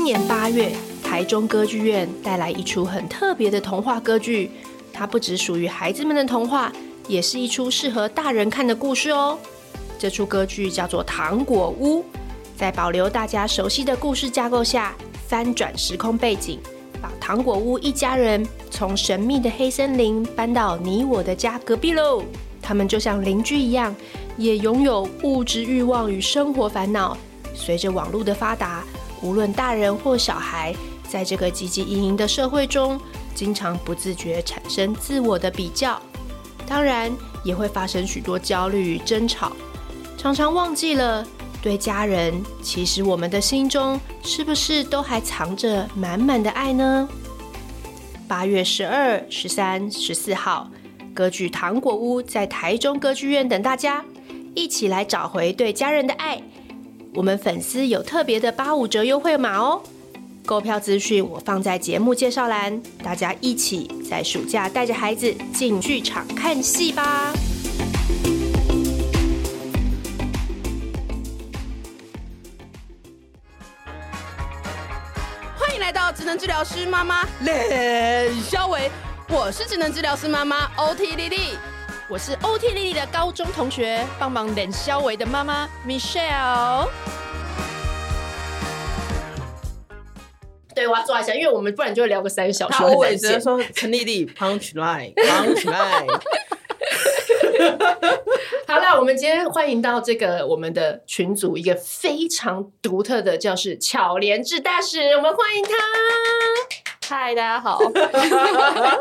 今年八月，台中歌剧院带来一出很特别的童话歌剧，它不只属于孩子们的童话，也是一出适合大人看的故事哦。这出歌剧叫做《糖果屋》，在保留大家熟悉的故事架构下，翻转时空背景，把糖果屋一家人从神秘的黑森林搬到你我的家隔壁喽。他们就像邻居一样，也拥有物质欲望与生活烦恼。随着网络的发达，无论大人或小孩，在这个汲汲营营的社会中，经常不自觉产生自我的比较，当然也会发生许多焦虑与争吵，常常忘记了对家人，其实我们的心中是不是都还藏着满满的爱呢？八月十二、十三、十四号，歌剧《糖果屋》在台中歌剧院等大家，一起来找回对家人的爱。我们粉丝有特别的八五折优惠码哦！购票资讯我放在节目介绍栏，大家一起在暑假带着孩子进剧场看戏吧！欢迎来到职能治疗师妈妈练肖维，我是职能治疗师妈妈，O T D D。我是欧 T 丽丽的高中同学，帮忙冷肖维的妈妈 Michelle。对，我要抓一下，因为我们不然就会聊个三个小时。我也只能说陈丽丽 punch line，punch line。好了，我们今天欢迎到这个我们的群组一个非常独特的教室巧莲智大使，我们欢迎他。嗨，大家好。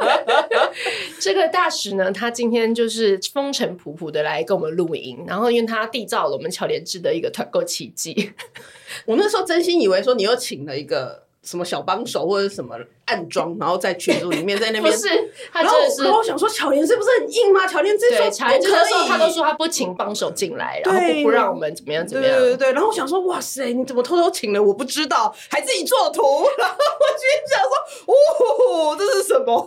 这个大使呢，他今天就是风尘仆仆的来跟我们录音，然后因为他缔造了我们巧莲智的一个团购奇迹。我那时候真心以为说你又请了一个什么小帮手或者什么。暗装，然后在群组里面，在那边 不是，他真的是。然后我想说，巧莲是不是很硬吗？巧莲这个时候他都说他不请帮手进来，然后不不让我们怎么样怎么样。对对对。然后我想说，哇塞，你怎么偷偷请了？我不知道，还自己做图。然后我心想说，哦，这是什么？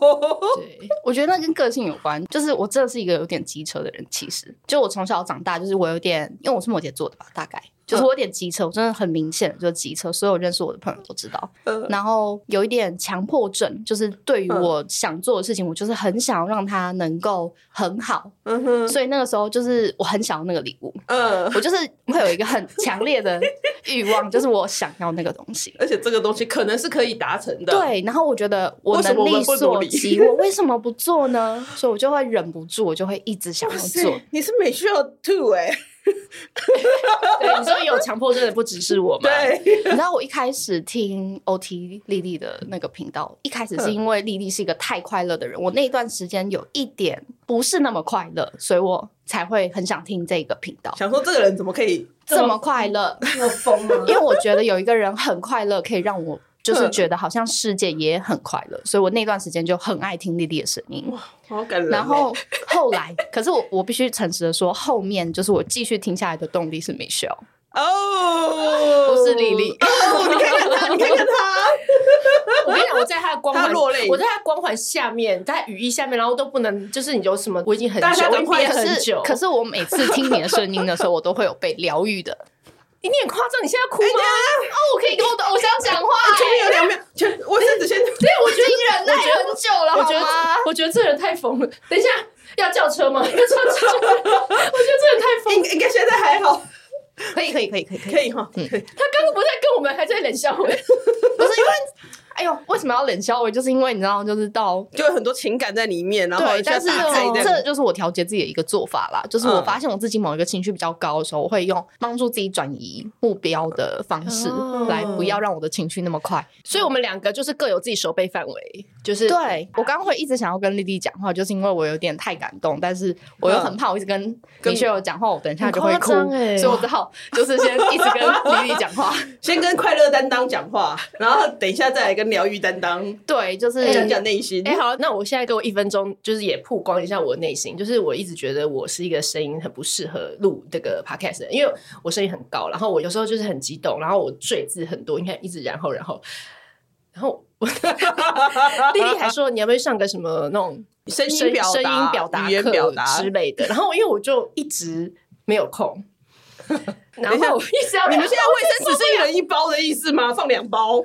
对，我觉得那跟个性有关。就是我真的是一个有点机车的人，其实就我从小长大，就是我有点，因为我是摩羯座的吧，大概就是我有点急车，我真的很明显就是机车，所有认识我的朋友都知道。然后有一点强迫症，就是。对于我想做的事情，嗯、我就是很想要让它能够很好，嗯哼，所以那个时候就是我很想要那个礼物，嗯，我就是会有一个很强烈的欲望，就是我想要那个东西，而且这个东西可能是可以达成的，对。然后我觉得我能力所及，我为什么不做呢？所以我就会忍不住，我就会一直想要做。你是美需要 two 哎、欸。对，你说有强迫症的不只是我吗？对，你知道我一开始听 OT 莉莉的那个频道，一开始是因为丽丽是一个太快乐的人，我那段时间有一点不是那么快乐，所以我才会很想听这个频道。想说这个人怎么可以这么，快乐？那么疯吗？因为我觉得有一个人很快乐，可以让我。就是觉得好像世界也很快乐，所以我那段时间就很爱听莉莉的声音。哇，好感人。然后 后来，可是我我必须诚实的说，后面就是我继续听下来的动力是 Michelle 哦，不是莉莉。哦，你看看他，你看看他。我跟你讲，我在他的光环落泪，我在他光环下面，在雨衣下面，然后都不能，就是你有什么，我已经很久，我憋很久。可是我每次听你的声音的时候，我都会有被疗愈的。你很夸张，你现在哭吗？哦，我可以跟我的偶像讲话。前面有两秒，我甚至先，对，我觉得忍耐很久了，我觉得，我觉得这人太疯了。等一下，要叫车吗？要叫车？我觉得这人太疯。应应该现在还好，可以，可以，可以，可以，可以哈。嗯，他刚刚不是在跟我们还在冷笑，不是因为。哎呦，为什么要冷笑？我？就是因为你知道，就是到就有很多情感在里面，然后对，但是这就是我调节自己的一个做法啦。就是我发现我自己某一个情绪比较高的时候，我会用帮助自己转移目标的方式来，不要让我的情绪那么快。所以我们两个就是各有自己守备范围。就是对我刚刚会一直想要跟丽丽讲话，就是因为我有点太感动，但是我又很怕我一直跟米雪友讲话，我等一下就会哭，所以我只好就是先一直跟丽丽讲话，先跟快乐担当讲话，然后等一下再来跟。疗愈担当，对，就是讲讲内心。哎、欸，好，那我现在给我一分钟，就是也曝光一下我的内心。就是我一直觉得我是一个声音很不适合录这个 podcast 的，因为我声音很高，然后我有时候就是很激动，然后我赘字很多，你看一直然后然后然后，弟弟 还说你要不要上个什么那种声音表达、声音表达课之类的，然后因为我就一直没有空。然后我意思要你们现在卫生纸是一人一包的意思吗？放两包？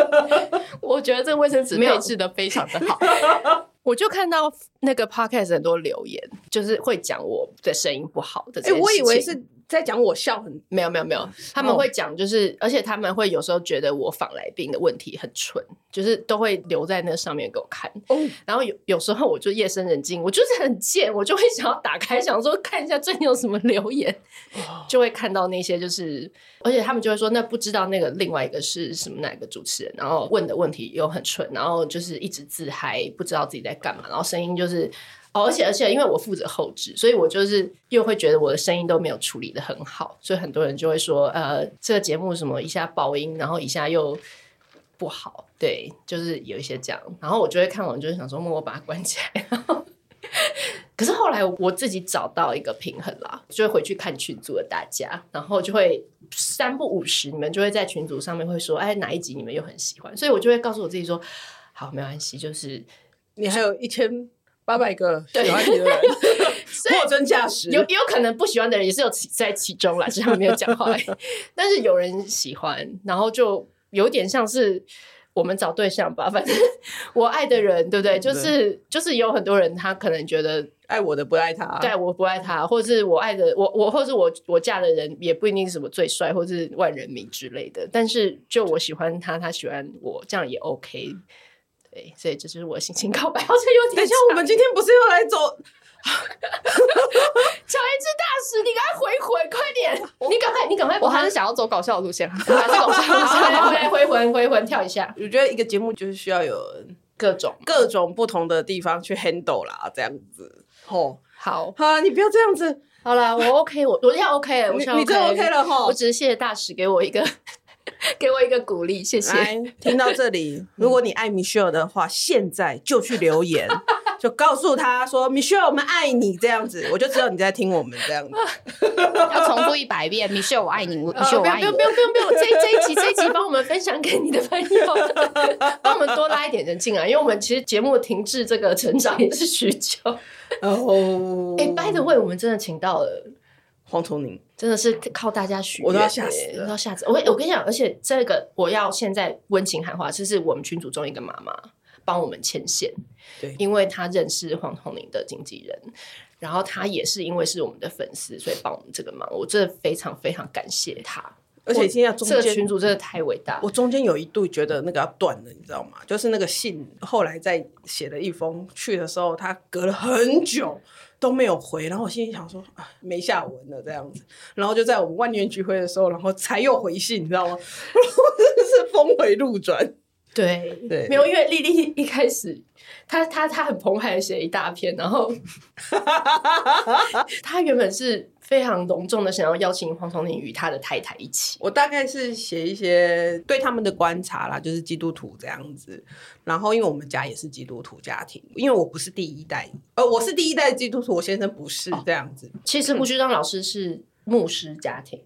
我觉得这个卫生纸配置的非常的好。我就看到那个 podcast 很多留言，就是会讲我的声音不好的。哎，我以为是。在讲我笑很没有没有没有，他们会讲就是，哦、而且他们会有时候觉得我访来宾的问题很蠢，就是都会留在那上面给我看。哦、然后有有时候我就夜深人静，我就是很贱，我就会想要打开，想说看一下最近有什么留言，哦、就会看到那些就是，而且他们就会说那不知道那个另外一个是什么哪个主持人，然后问的问题又很蠢，然后就是一直自嗨，不知道自己在干嘛，然后声音就是。哦，而且而且，因为我负责后置，所以我就是又会觉得我的声音都没有处理得很好，所以很多人就会说，呃，这个节目什么一下爆音，然后一下又不好，对，就是有一些这样，然后我就会看完，就是想说，默默把它关起来。可是后来我自己找到一个平衡啦，就会回去看群组的大家，然后就会三不五时，你们就会在群组上面会说，哎，哪一集你们又很喜欢，所以我就会告诉我自己说，好，没关系，就是你还有一千。八百个喜欢你的人 货真价实。有有可能不喜欢的人也是有在其中啦，只是他们没有讲话。但是有人喜欢，然后就有点像是我们找对象吧。反正我爱的人，对不对？就是就是有很多人，他可能觉得爱我的不爱他，对，我不爱他，或者是我爱的我我，或者是我我嫁的人也不一定是什么最帅，或者是万人迷之类的。但是就我喜欢他，他喜欢我，这样也 OK。对，所以这就是我的心情告白，好像有点。等一下，我们今天不是要来走？乔一志大使，你赶快回魂，快点！你赶快，你赶快，我还是想要走搞笑的路线，还是搞笑路线。来回魂，回魂，跳一下。我觉得一个节目就是需要有各种各种不同的地方去 handle 啦，这样子。哦，好，好，你不要这样子。好了，我 OK，我我要 OK 了，我想你真 OK 了哈。我只是谢谢大使给我一个。给我一个鼓励，谢谢。来，听到这里，如果你爱 Michelle 的话，现在就去留言，就告诉他说：“Michelle，我们爱你。”这样子，我就知道你在听我们这样子。要重复一百遍，Michelle，我爱你。Michelle，我爱你。不用，不用，不用，不用。这这一集，这一集，帮我们分享给你的朋友，帮我们多拉一点人进来，因为我们其实节目停滞这个成长也是许久。哦，哎，by the way，我们真的请到了。黄崇宁真的是靠大家许愿，我都要吓死了，都要吓死。我我跟你讲，而且这个我要现在温情喊话，这是我们群组中一个妈妈帮我们牵线，对，因为她认识黄瑽宁的经纪人，然后她也是因为是我们的粉丝，所以帮我们这个忙，我真的非常非常感谢她。而且现在中间这个群主真的太伟大，我中间有一度觉得那个要断了，你知道吗？就是那个信后来在写了一封去的时候，他隔了很久。都没有回，然后我心里想说啊，没下文了这样子，然后就在我们万念俱灰的时候，然后才又回信，你知道吗？然后真的是峰回路转。对对，没有，因为丽丽一开始，她她她很澎湃的写一大篇，然后 她原本是。非常隆重的想要邀请黄崇林与他的太太一起。我大概是写一些对他们的观察啦，就是基督徒这样子。然后，因为我们家也是基督徒家庭，因为我不是第一代，呃，我是第一代基督徒，我先生不是这样子。哦、其实胡旭章老师是牧师家庭。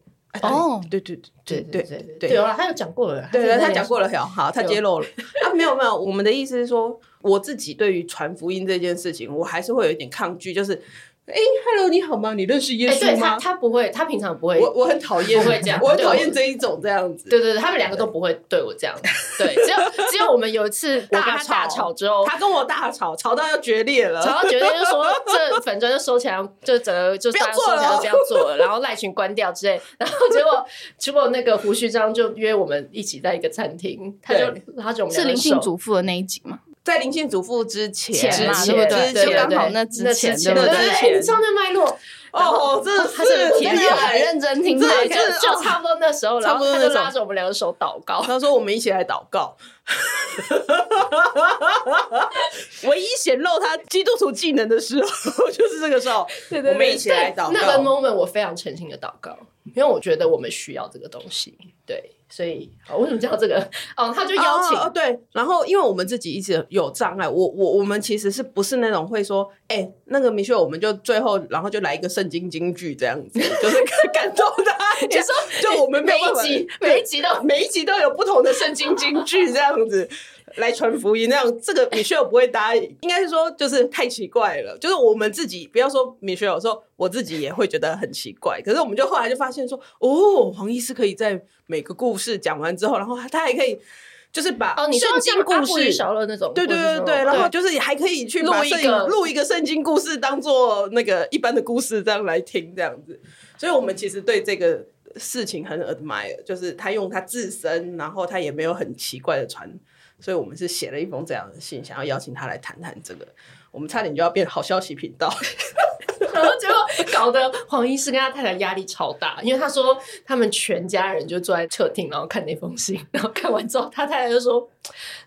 哦，对对对对对对对，有了，他有讲过了，对对，他讲过了，好好，他揭露了啊，没有没有，我们的意思是说，我自己对于传福音这件事情，我还是会有一点抗拒，就是。哎，Hello，你好吗？你认识耶稣吗？对他，他不会，他平常不会。我我很讨厌，不会这样，我很讨厌这一种这样子。对对对，他们两个都不会对我这样。对，只有只有我们有一次我跟他大吵之后，他跟我大吵，吵到要决裂了，吵到决裂就说这粉砖就收起来，就整个就不要做了，不要做了，然后赖群关掉之类。然后结果结果那个胡须章就约我们一起在一个餐厅，他就他就我们是灵性祖父的那一集嘛。在灵性祖父之前，之前对不对？就刚好那之前，对不对？你知道那脉络哦，这他是真的很认真听，就就差不多那时候，然后他就拉着我们两个手祷告，他说：“我们一起来祷告。”唯一显露他基督徒技能的时候，就是这个时候。对对，我们一起来祷告。那个 moment 我非常诚心的祷告，因为我觉得我们需要这个东西。对。所以，为什么叫这个？哦，他就邀请哦，对。然后，因为我们自己一直有障碍，我我我们其实是不是那种会说，哎、欸，那个 Michelle，我们就最后，然后就来一个圣经金句这样子，就是感动的。你说，就我们每一集每一集都每一集都有不同的圣经金句这样子。来传福音那样，这个 Michelle 不会答应。应该是说，就是太奇怪了。就是我们自己不要说 Michelle，说我自己也会觉得很奇怪。可是我们就后来就发现说，哦，黄医师可以在每个故事讲完之后，然后他还可以就是把哦，你圣经故事小乐那种，对对对对，然后就是还可以去录一个录一个圣经故事，当做那个一般的故事这样来听这样子。所以我们其实对这个。事情很 admire，就是他用他自身，然后他也没有很奇怪的传，所以我们是写了一封这样的信，想要邀请他来谈谈这个。我们差点就要变好消息频道，然后结果搞得黄医师跟他太太压力超大，因为他说他们全家人就坐在客厅，然后看那封信，然后看完之后，他太太就说：“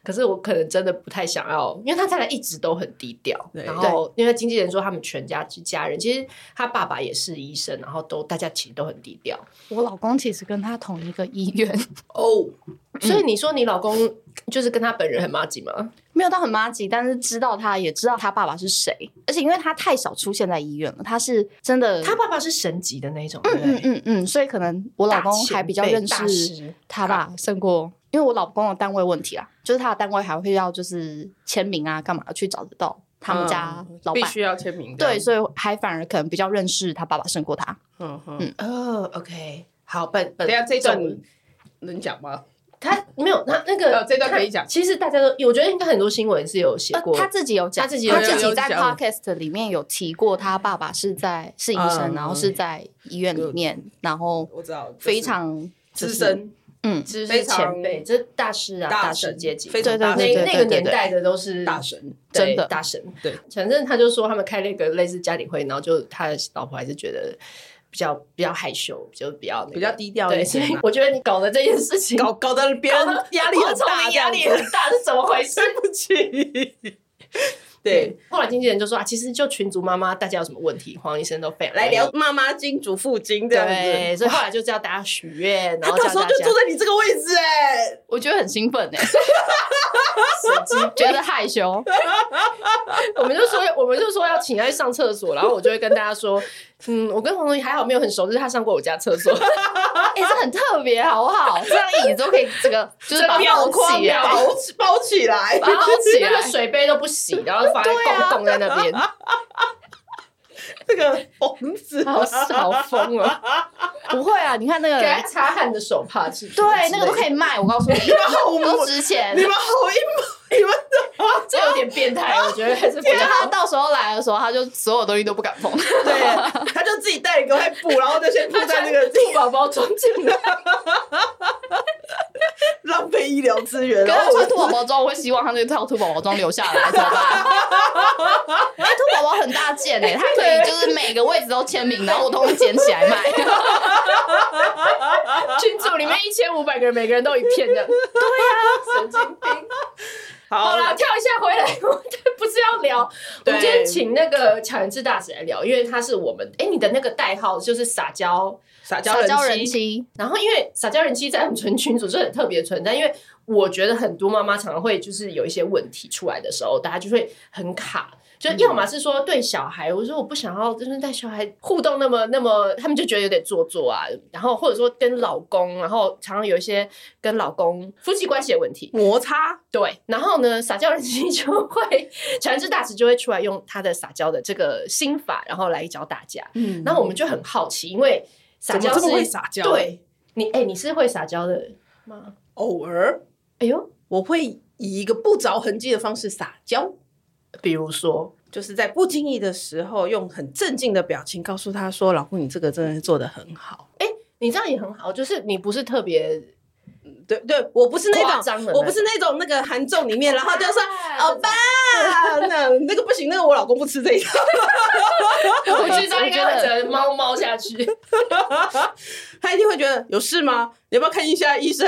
可是我可能真的不太想要，因为他太太一直都很低调。然后因为经纪人说他们全家是家人，其实他爸爸也是医生，然后都大家其实都很低调。我老公其实跟他同一个医院 哦，所以你说你老公就是跟他本人很麻吉吗？没有到很麻吉，但是知道他也知道他爸爸是谁，而且因为他太少出现在医院了，他是真的，他爸爸是神级的那种，嗯嗯嗯嗯，所以可能我老公还比较认识他吧，胜过因为我老公的单位问题啊，就是他的单位还会要就是签名啊，干嘛去找得到他们家老板。必须要签名，对，所以还反而可能比较认识他爸爸胜过他，嗯嗯，哦，OK，好，本本等下这段能讲吗？他没有，那那个这段可以讲。其实大家都，我觉得应该很多新闻是有写过。他自己有讲，他自己他自己在 podcast 里面有提过，他爸爸是在是医生，然后是在医院里面，然后我知道非常资深，嗯，就是前辈，这大师啊，大师阶级，对对对，那那个年代的都是大神，真的大神。对，反正他就说他们开了一个类似家庭会，然后就他的老婆还是觉得。比较比较害羞，就比较、那个、比较低调。对，所以我觉得你搞的这件事情，搞搞得别人压力很大，压力很大是怎么回事？对不起。对，后来经纪人就说啊，其实就群主妈妈，大家有什么问题，黄医生都非常来聊妈妈经、祖父经这样子。对，所以后来就叫大家许愿，然后到时候就坐在你这个位置哎，我觉得很兴奋哎，觉得害羞。我们就说，我们就说要请他去上厕所，然后我就会跟大家说。嗯，我跟黄总还好没有很熟，就是他上过我家厕所，哎，这很特别，好不好？这样椅子都可以，这个就是包起来，包 包起来，包起来，那个水杯都不洗，然后放在公共在那边。这个疯子，好好疯啊！不会啊，你看那个给擦汗的手帕是，对，那个都可以卖。我告诉你，你们好都值钱，你们好硬，你们的 这有点变态，我觉得还是。觉得他到时候来的时候，他就所有东西都不敢碰，对，他就自己带一个块布，然后就先铺在那个兔宝宝装进来，浪费医疗资源。然后穿兔宝宝装，我会希望他那套兔宝宝装留下来，怎么办？因为兔宝宝很大件诶，它可以就是。是每个位置都签名，然后我都会捡起来卖。群组里面一千五百个人，每个人都一片的。对呀、啊，神经病。好了，跳一下回来，我们不是要聊。我们今天请那个巧言智大使来聊，因为他是我们哎、欸，你的那个代号就是撒娇撒娇人妻。然后因为撒娇人妻在我们群群组是很特别的存在，因为我觉得很多妈妈常常会就是有一些问题出来的时候，大家就会很卡。就要么是说对小孩，我说我不想要，就是带小孩互动那么那么，他们就觉得有点做作啊。然后或者说跟老公，然后常常有一些跟老公夫妻关系的问题摩擦。对，然后呢，撒娇人 妻就会，巧言智大使就会出来用他的撒娇的这个心法，然后来教大家。嗯，然后我们就很好奇，因为撒娇是会撒娇，对你，哎、欸，你是会撒娇的吗？偶尔，哎呦，我会以一个不着痕迹的方式撒娇。比如说，就是在不经意的时候，用很镇静的表情告诉他说：“老公，你这个真的做的很好。”哎，你这样也很好，就是你不是特别，对对，我不是那种，我不是那种那个韩综里面，然后就说“欧巴 ”，那那个不行，那个我老公不吃这一套。我觉得应该只能猫猫下去，他一定会觉得有事吗？你要不要看一下医生？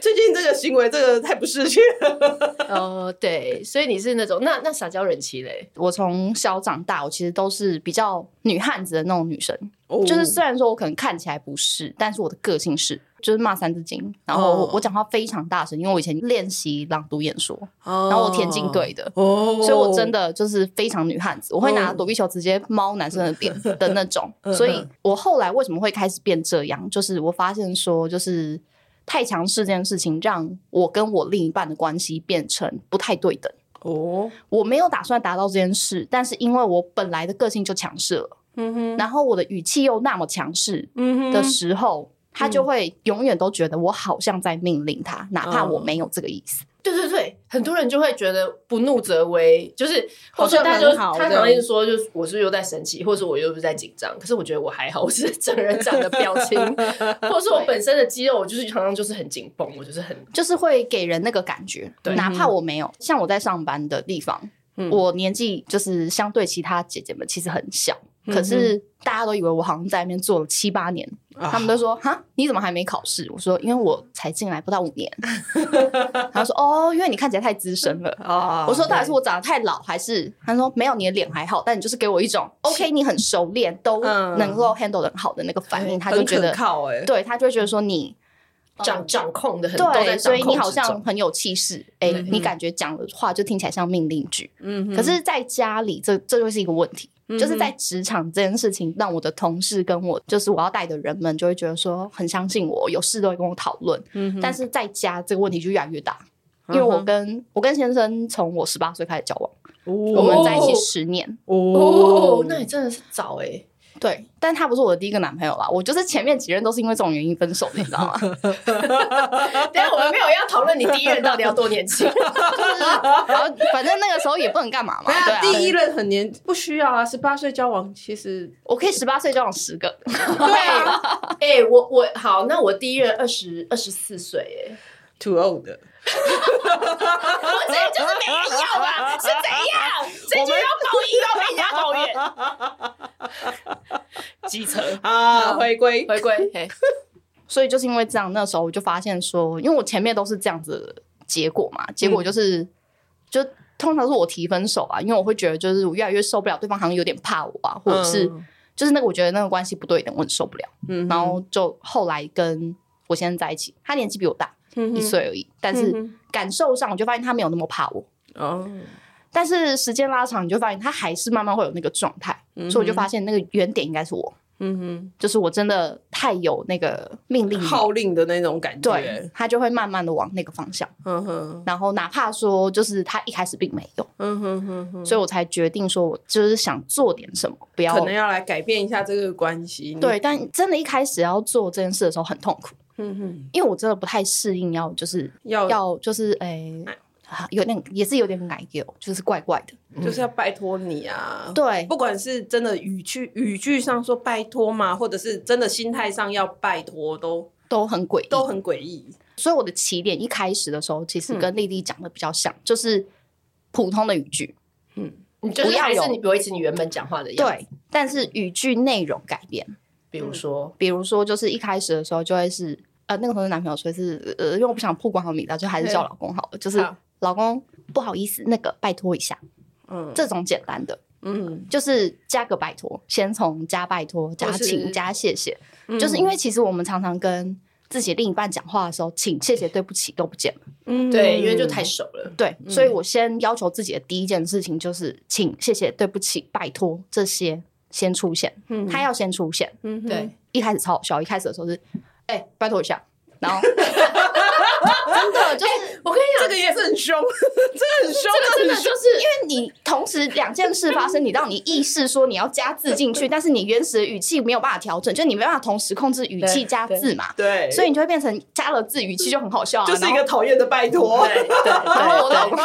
最近这个行为，这个太不识趣了。哦，对，所以你是那种那那撒娇人妻嘞？我从小长大，我其实都是比较女汉子的那种女生。哦、就是虽然说我可能看起来不是，但是我的个性是，就是骂三字经，然后我讲话非常大声，因为我以前练习朗读演说，哦、然后我田径队的，哦、所以我真的就是非常女汉子，我会拿躲避球直接猫男生的脸的那种。所以我后来为什么会开始变这样？就是我发现说，就是。太强势这件事情，让我跟我另一半的关系变成不太对等。哦，我没有打算达到这件事，但是因为我本来的个性就强势了，嗯哼，然后我的语气又那么强势，嗯哼的时候，他就会永远都觉得我好像在命令他，哪怕我没有这个意思。对对对，很多人就会觉得不怒则威，就是或者他就他常常一直说，就是我是不是又在生气，或者我又不是在紧张。可是我觉得我还好，我是整个人长的表情，或者是我本身的肌肉，我就是常常就是很紧绷，我就是很就是会给人那个感觉。对，哪怕我没有，像我在上班的地方，嗯、我年纪就是相对其他姐姐们其实很小。可是大家都以为我好像在那边做了七八年，嗯、他们都说：“哈，你怎么还没考试？”我说：“因为我才进来不到五年。”他说：“哦，因为你看起来太资深了。哦”我说：“到底是我长得太老，还是？”他说：“没有，你的脸还好，但你就是给我一种 OK，你很熟练，都能够 handle 得很好的那个反应。”他就觉得靠哎，对他就会觉得说你掌掌控的很对，所以你好像很有气势。哎，你感觉讲的话就听起来像命令句。嗯，可是在家里，这这就是一个问题。就是在职场这件事情，让我的同事跟我，就是我要带的人们，就会觉得说很相信我，有事都会跟我讨论。嗯，但是在家这个问题就越来越大，因为我跟我跟先生从我十八岁开始交往，哦、我们在一起十年。哦，哦。那你真的是早哎、欸对，但他不是我的第一个男朋友啦。我就是前面几任都是因为这种原因分手的，你知道吗？等下我们没有要讨论你第一任到底要多年轻，就是，然后反正那个时候也不能干嘛嘛。对啊，第一任很年不需要啊，十八岁交往，其实 我可以十八岁交往十个。对啊，哎、欸，我我好，那我第一任二十二十四岁，哎，too old。我这就是没人要啊，是怎样？这就要抱怨，要被人家抱怨。机车啊，回归回归。所以就是因为这样，那时候我就发现说，因为我前面都是这样子的结果嘛，结果就是，嗯、就通常是我提分手啊，因为我会觉得就是我越来越受不了，对方好像有点怕我啊，或者是、嗯、就是那个我觉得那个关系不对等，我很受不了。嗯，然后就后来跟我先生在一起，他年纪比我大。一岁而已，但是感受上我就发现他没有那么怕我。哦，但是时间拉长，你就发现他还是慢慢会有那个状态，所以我就发现那个原点应该是我。嗯哼，就是我真的太有那个命令号令的那种感觉，对，他就会慢慢的往那个方向。嗯哼，然后哪怕说就是他一开始并没有，嗯哼哼哼，所以我才决定说我就是想做点什么，不要可能要来改变一下这个关系。对，但真的一开始要做这件事的时候很痛苦。嗯哼，因为我真的不太适应，要就是要要就是诶、欸，有点也是有点奶油，就是怪怪的，就是要拜托你啊。嗯、对，不管是真的语句语句上说拜托嘛，或者是真的心态上要拜托，都都很诡异，都很诡异。所以我的起点一开始的时候，其实跟丽丽讲的比较像，嗯、就是普通的语句。嗯，你就是还是你维持你原本讲话的样子，对，但是语句内容改变。比如说，嗯、比如说，就是一开始的时候就会是。呃，那个同事男朋友说是呃，因为我不想曝光好米大，就还是叫老公好了。就是老公，不好意思，那个拜托一下，嗯，这种简单的，嗯，就是加个拜托，先从加拜托、加请、加谢谢，嗯、就是因为其实我们常常跟自己另一半讲话的时候，请、谢谢、对不起都不见了，嗯，对，因为就太熟了，对，所以我先要求自己的第一件事情就是请、谢谢、对不起、拜托这些先出现，嗯，他要先出现，嗯，对，一开始超好笑，一开始的时候是。哎、欸，拜托一下，然后 真的就是、欸，我跟你讲，这个也是很凶，这个很凶，这个真的就是因为你同时两件事发生，你让你意识说你要加字进去，但是你原始的语气没有办法调整，就你没办法同时控制语气加字嘛，对，对所以你就会变成加了字，语气就很好笑、啊，就是一个讨厌的拜托，对，然后我老公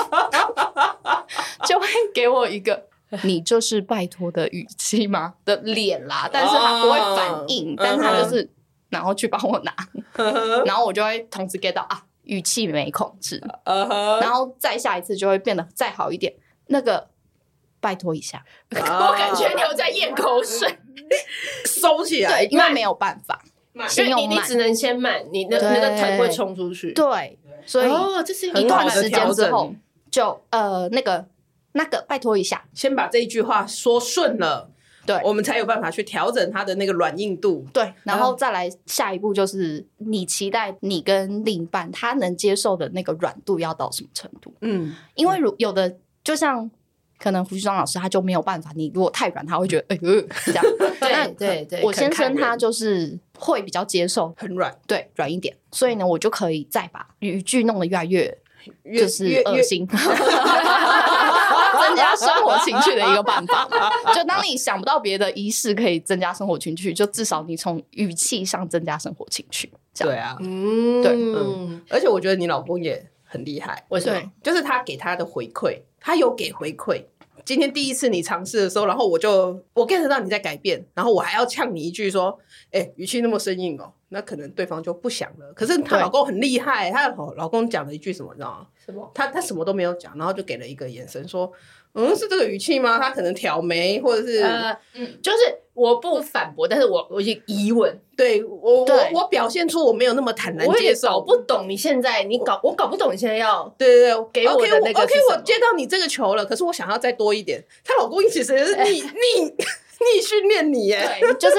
就会给我一个你就是拜托的语气吗的脸啦，但是他不会反应，但是他就是。然后去帮我拿，然后我就会同时 get 到啊，语气没控制，uh huh. 然后再下一次就会变得再好一点。那个拜托一下，uh huh. 我感觉你有在咽口水，收起来，对，因为没有办法，所以你你只能先慢，你那那个腿会冲出去，对，所以哦，这是一段时间之后就呃那个那个拜托一下，先把这一句话说顺了。对，我们才有办法去调整它的那个软硬度。对，然后再来下一步就是你期待你跟另一半他能接受的那个软度要到什么程度？嗯，因为如有的就像可能胡旭庄老师他就没有办法，你如果太软，他会觉得哎呦、呃、这样。对对对，我先生他就是会比较接受很软，对软一点，所以呢，我就可以再把语句弄得越来越就是恶心。增加生活情趣的一个办法，就当你想不到别的仪式可以增加生活情趣，就至少你从语气上增加生活情趣。对啊，嗯，对，嗯，而且我觉得你老公也很厉害，为什么？就是他给他的回馈，他有给回馈。今天第一次你尝试的时候，然后我就我 get 到你在改变，然后我还要呛你一句说：“哎、欸，语气那么生硬哦。”那可能对方就不想了。可是她老公很厉害，她老公讲了一句什么，你知道吗？什么？他他什么都没有讲，然后就给了一个眼神说。嗯，是这个语气吗？他可能挑眉，或者是呃，嗯，就是我不反驳，但是我我有疑问，对我对我我表现出我没有那么坦然接受，我搞不懂你现在你搞我搞不懂你现在要对对对给我的那个 OK，我，OK，我接到你这个球了，可是我想要再多一点。她老公其实是 逆逆逆训练你耶，对，就是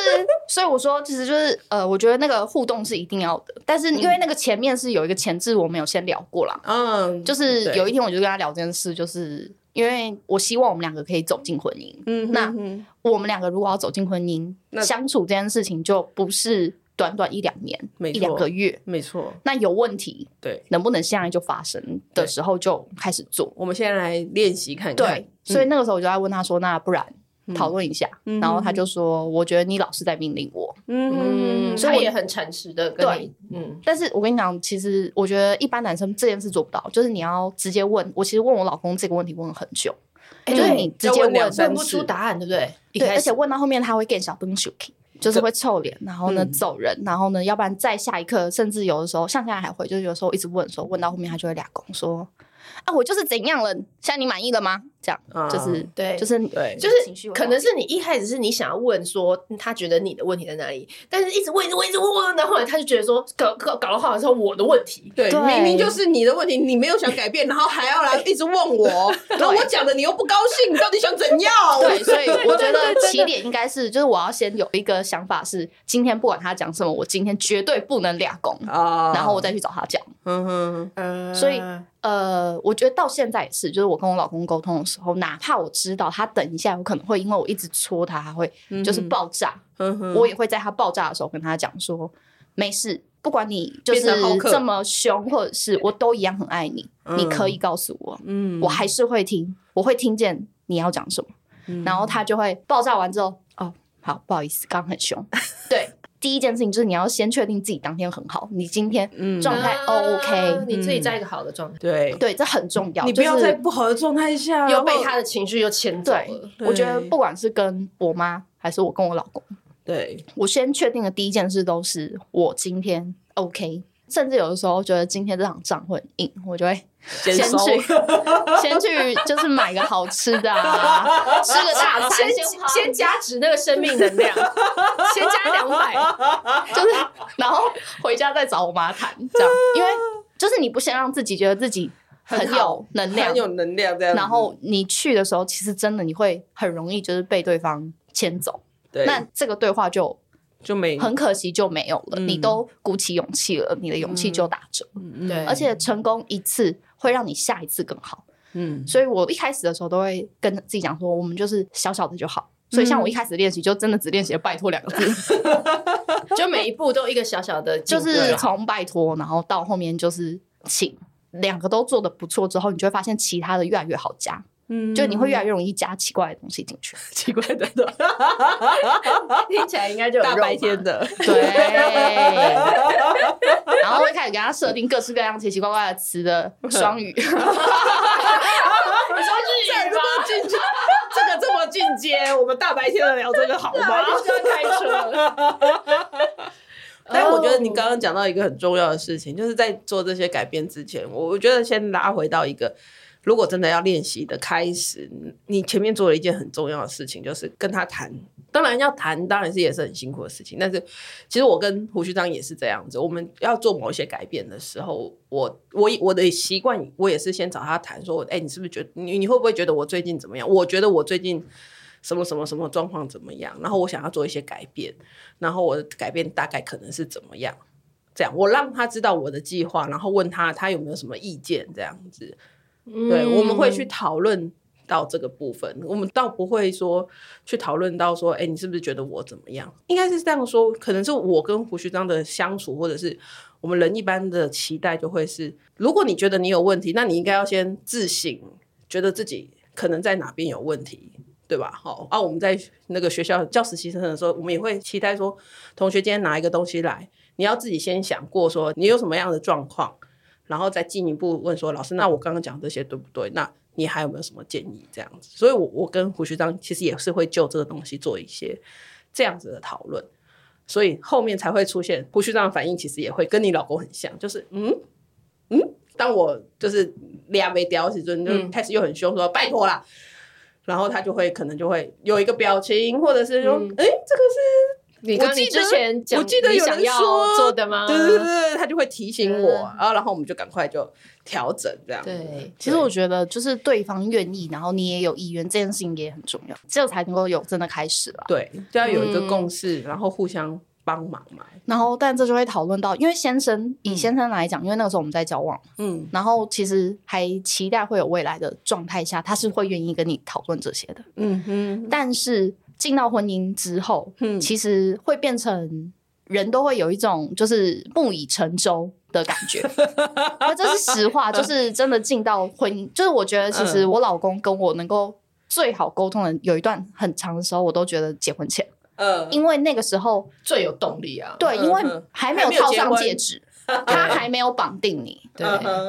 所以我说其实就是呃，我觉得那个互动是一定要的，但是因为那个前面是有一个前置，我们有先聊过了，嗯，就是有一天我就跟他聊这件事，就是。因为我希望我们两个可以走进婚姻，嗯，那我们两个如果要走进婚姻，相处这件事情就不是短短一两年，一两个月，没错。那有问题，对，能不能现在就发生的时候就开始做？我们现在来练习看看。对，所以那个时候我就在问他说：“那不然？”讨论一下，然后他就说：“我觉得你老是在命令我。”嗯，所以也很诚实的跟你。嗯，但是我跟你讲，其实我觉得一般男生这件事做不到，就是你要直接问。我其实问我老公这个问题问了很久，就是你直接问问不出答案，对不对？对，而且问到后面他会更小灯 shuki，就是会臭脸，然后呢走人，然后呢，要不然在下一刻，甚至有的时候，像现在还会，就是有时候一直问说，问到后面他就会俩公说。啊，我就是怎样了？现在你满意了吗？这样、嗯、就是对，就是对，就是可能是你一开始是你想要问说他觉得你的问题在哪里，但是一直问一直问一直问，然后后来他就觉得说搞搞搞的话是我的问题，对，对明明就是你的问题，你没有想改变，然后还要来一直问我，然后我讲的你又不高兴，你到底想怎样？对，所以我觉得起点应该是，就是我要先有一个想法是，今天不管他讲什么，我今天绝对不能俩攻啊，然后我再去找他讲，嗯哼，嗯，所以。呃，我觉得到现在也是，就是我跟我老公沟通的时候，哪怕我知道他等一下有可能会因为我一直戳他，他会就是爆炸，我也会在他爆炸的时候跟他讲说，没事，不管你就是这么凶，或者是我都一样很爱你，嗯、你可以告诉我，嗯，我还是会听，我会听见你要讲什么，嗯、然后他就会爆炸完之后，哦，好，不好意思，刚刚很凶，对。第一件事情就是你要先确定自己当天很好，你今天状态 OK，你自己在一个好的状态。对对，这很重要。你不要在不好的状态下又被他的情绪又牵走了。我觉得不管是跟我妈还是我跟我老公，对，我先确定的第一件事都是我今天 OK。甚至有的时候觉得今天这场仗会很硬，我就会先去先去，就是买个好吃的，啊，吃个大餐，先先加值那个生命能量，先加两百，就是然后回家再找我妈谈，这样，因为就是你不先让自己觉得自己很有能量，很有能量这样，然后你去的时候，其实真的你会很容易就是被对方牵走，对，那这个对话就。就没很可惜就没有了，嗯、你都鼓起勇气了，你的勇气就打折。嗯、对，而且成功一次会让你下一次更好。嗯，所以我一开始的时候都会跟自己讲说，我们就是小小的就好。所以像我一开始练习，就真的只练习了“拜托”两个字，就每一步都一个小小的，就是从拜托，然后到后面就是请，两个都做的不错之后，你就会发现其他的越来越好加。嗯，就你会越来越容易加奇怪的东西进去，奇怪的，听起来应该就有大白天的，对。然后会开始给他设定各式各样奇奇怪怪的词的双语。双语吗？这么进阶，我们大白天的聊这个好吗？就要开车。但我觉得你刚刚讲到一个很重要的事情，就是在做这些改变之前，我我觉得先拉回到一个。如果真的要练习的开始，你前面做了一件很重要的事情，就是跟他谈。当然要谈，当然是也是很辛苦的事情。但是其实我跟胡须章也是这样子，我们要做某一些改变的时候，我我我的习惯，我也是先找他谈，说，哎、欸，你是不是觉得你你会不会觉得我最近怎么样？我觉得我最近什么什么什么状况怎么样？然后我想要做一些改变，然后我的改变大概可能是怎么样？这样我让他知道我的计划，然后问他他有没有什么意见，这样子。对，我们会去讨论到这个部分，我们倒不会说去讨论到说，哎、你是不是觉得我怎么样？应该是这样说，可能是我跟胡须章的相处，或者是我们人一般的期待，就会是，如果你觉得你有问题，那你应该要先自省，觉得自己可能在哪边有问题，对吧？好，啊，我们在那个学校教实习生的时候，我们也会期待说，同学今天拿一个东西来，你要自己先想过说，你有什么样的状况，然后再进一步问说，老师，那我刚刚讲这些对不对？那你还有没有什么建议？这样子，所以我，我我跟胡旭章其实也是会就这个东西做一些这样子的讨论，所以后面才会出现胡旭章的反应，其实也会跟你老公很像，就是嗯嗯，当我就是俩没叼起，就开始又很凶说、嗯、拜托啦，然后他就会可能就会有一个表情，或者是说，哎、嗯，欸，这个是。你跟你之前讲，我记得有人说做的吗？对对对，他就会提醒我，然后然后我们就赶快就调整这样。对，其实我觉得就是对方愿意，然后你也有意愿，这件事情也很重要，这样才能够有真的开始了。对，就要有一个共识，然后互相帮忙嘛。然后，但这就会讨论到，因为先生以先生来讲，因为那个时候我们在交往，嗯，然后其实还期待会有未来的状态下，他是会愿意跟你讨论这些的。嗯哼，但是。进到婚姻之后，嗯，其实会变成人都会有一种就是木已成舟的感觉，那这是实话，就是真的进到婚姻，就是我觉得其实我老公跟我能够最好沟通的有一段很长的时候，我都觉得结婚前，嗯，因为那个时候最有动力啊，对，因为还没有套上戒指，他还没有绑定你，对，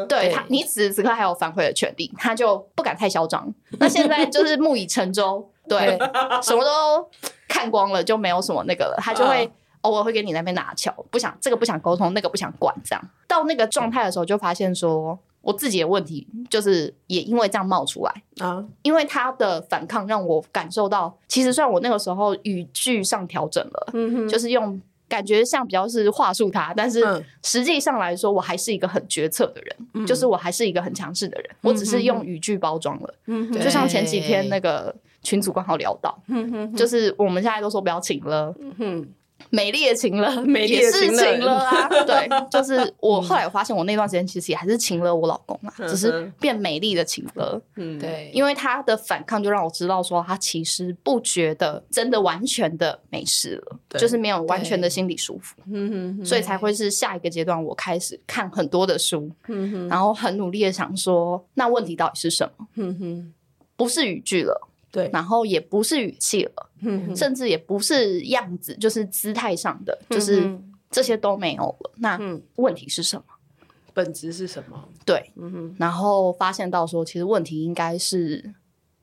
对他，你此时此刻还有反悔的权利，他就不敢太嚣张。那现在就是木已成舟。对，什么都看光了，就没有什么那个了。他就会偶尔会给你那边拿球，不想这个不想沟通，那个不想管，这样。到那个状态的时候，就发现说我自己的问题就是也因为这样冒出来。啊。因为他的反抗让我感受到，其实虽然我那个时候语句上调整了，嗯哼，就是用感觉像比较是话术他，但是实际上来说，我还是一个很决策的人，嗯、就是我还是一个很强势的人，嗯、我只是用语句包装了，嗯，就像前几天那个。群主刚好聊到，就是我们现在都说不要请了，美丽的情了，美丽的情了啊！对，就是我后来发现，我那段时间其实也还是情了我老公啊，只是变美丽的情了。嗯，对，因为他的反抗就让我知道说，他其实不觉得真的完全的没事了，就是没有完全的心理舒服。嗯哼，所以才会是下一个阶段，我开始看很多的书，然后很努力的想说，那问题到底是什么？嗯哼，不是语句了。对，然后也不是语气了，嗯、甚至也不是样子，就是姿态上的，嗯、就是这些都没有了。那问题是什么？本质是什么？对，嗯、然后发现到说，其实问题应该是